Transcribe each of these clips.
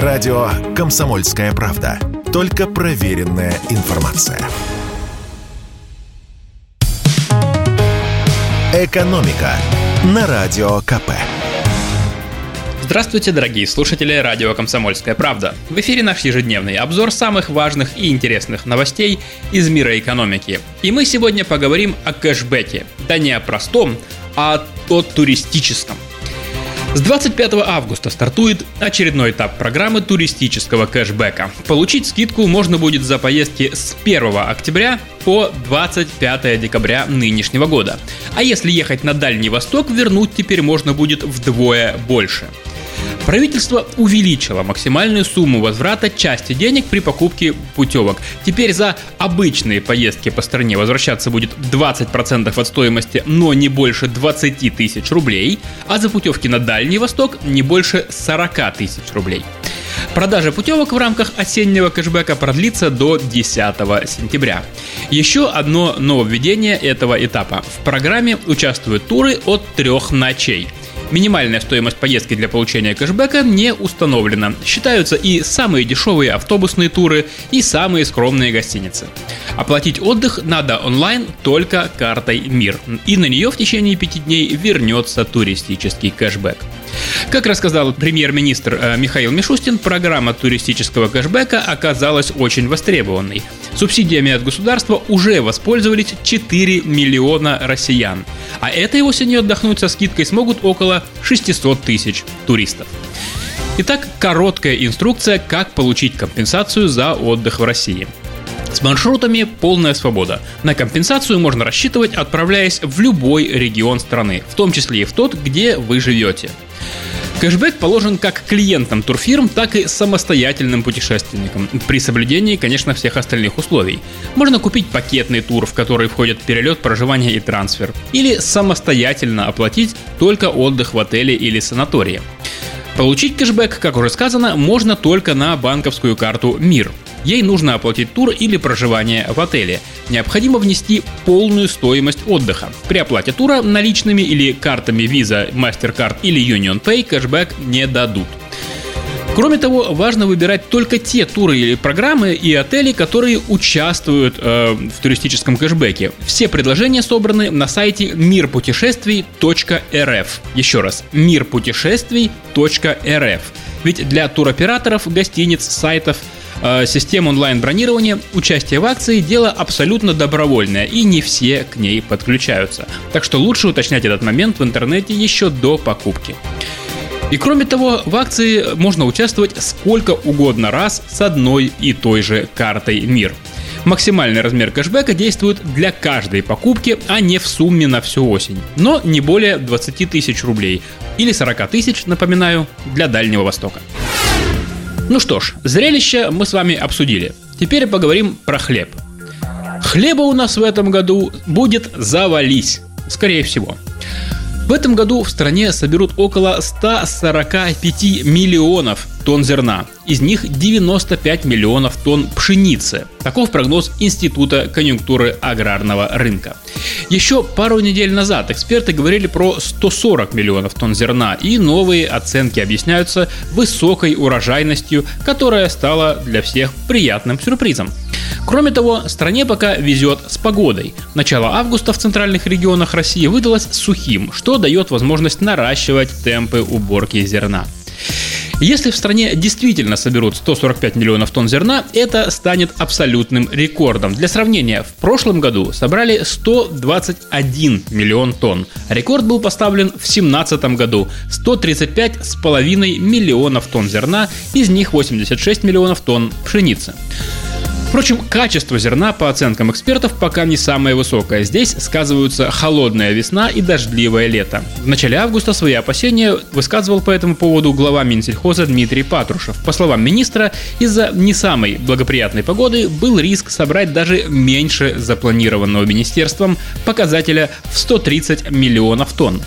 Радио «Комсомольская правда». Только проверенная информация. «Экономика» на Радио КП. Здравствуйте, дорогие слушатели радио «Комсомольская правда». В эфире наш ежедневный обзор самых важных и интересных новостей из мира экономики. И мы сегодня поговорим о кэшбэке. Да не о простом, а о туристическом – с 25 августа стартует очередной этап программы туристического кэшбэка. Получить скидку можно будет за поездки с 1 октября по 25 декабря нынешнего года. А если ехать на Дальний Восток, вернуть теперь можно будет вдвое больше. Правительство увеличило максимальную сумму возврата части денег при покупке путевок. Теперь за обычные поездки по стране возвращаться будет 20% от стоимости, но не больше 20 тысяч рублей, а за путевки на Дальний Восток не больше 40 тысяч рублей. Продажа путевок в рамках осеннего кэшбэка продлится до 10 сентября. Еще одно нововведение этого этапа. В программе участвуют туры от трех ночей – Минимальная стоимость поездки для получения кэшбэка не установлена. Считаются и самые дешевые автобусные туры, и самые скромные гостиницы. Оплатить отдых надо онлайн только картой МИР, и на нее в течение пяти дней вернется туристический кэшбэк. Как рассказал премьер-министр э, Михаил Мишустин, программа туристического кэшбэка оказалась очень востребованной. Субсидиями от государства уже воспользовались 4 миллиона россиян. А этой осенью отдохнуть со скидкой смогут около 600 тысяч туристов. Итак, короткая инструкция, как получить компенсацию за отдых в России. С маршрутами полная свобода. На компенсацию можно рассчитывать, отправляясь в любой регион страны, в том числе и в тот, где вы живете. Кэшбэк положен как клиентам турфирм, так и самостоятельным путешественникам, при соблюдении, конечно, всех остальных условий. Можно купить пакетный тур, в который входит перелет, проживание и трансфер, или самостоятельно оплатить только отдых в отеле или санатории. Получить кэшбэк, как уже сказано, можно только на банковскую карту МИР. Ей нужно оплатить тур или проживание в отеле. Необходимо внести полную стоимость отдыха. При оплате тура наличными или картами Visa, MasterCard или UnionPay кэшбэк не дадут. Кроме того, важно выбирать только те туры или программы и отели, которые участвуют э, в туристическом кэшбэке. Все предложения собраны на сайте мирпутешествий.рф. Еще раз, мирпутешествий.рф. Ведь для туроператоров, гостиниц, сайтов – систем онлайн-бронирования, участие в акции – дело абсолютно добровольное, и не все к ней подключаются. Так что лучше уточнять этот момент в интернете еще до покупки. И кроме того, в акции можно участвовать сколько угодно раз с одной и той же картой МИР. Максимальный размер кэшбэка действует для каждой покупки, а не в сумме на всю осень. Но не более 20 тысяч рублей. Или 40 тысяч, напоминаю, для Дальнего Востока. Ну что ж, зрелище мы с вами обсудили. Теперь поговорим про хлеб. Хлеба у нас в этом году будет завались, скорее всего. В этом году в стране соберут около 145 миллионов тонн зерна. Из них 95 миллионов тонн пшеницы. Таков прогноз Института конъюнктуры аграрного рынка. Еще пару недель назад эксперты говорили про 140 миллионов тонн зерна, и новые оценки объясняются высокой урожайностью, которая стала для всех приятным сюрпризом. Кроме того, стране пока везет с погодой. Начало августа в центральных регионах России выдалось сухим, что дает возможность наращивать темпы уборки зерна. Если в стране действительно соберут 145 миллионов тонн зерна, это станет абсолютным рекордом. Для сравнения, в прошлом году собрали 121 миллион тонн. Рекорд был поставлен в 2017 году – 135,5 миллионов тонн зерна, из них 86 миллионов тонн пшеницы. Впрочем, качество зерна, по оценкам экспертов, пока не самое высокое. Здесь сказываются холодная весна и дождливое лето. В начале августа свои опасения высказывал по этому поводу глава Минсельхоза Дмитрий Патрушев. По словам министра, из-за не самой благоприятной погоды был риск собрать даже меньше запланированного министерством показателя в 130 миллионов тонн.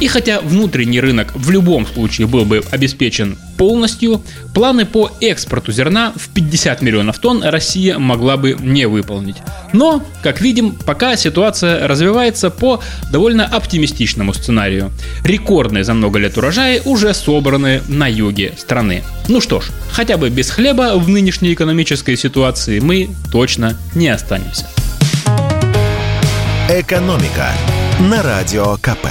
И хотя внутренний рынок в любом случае был бы обеспечен полностью, планы по экспорту зерна в 50 миллионов тонн Россия могла бы не выполнить. Но, как видим, пока ситуация развивается по довольно оптимистичному сценарию. Рекордные за много лет урожаи уже собраны на юге страны. Ну что ж, хотя бы без хлеба в нынешней экономической ситуации мы точно не останемся. «Экономика» на Радио КП.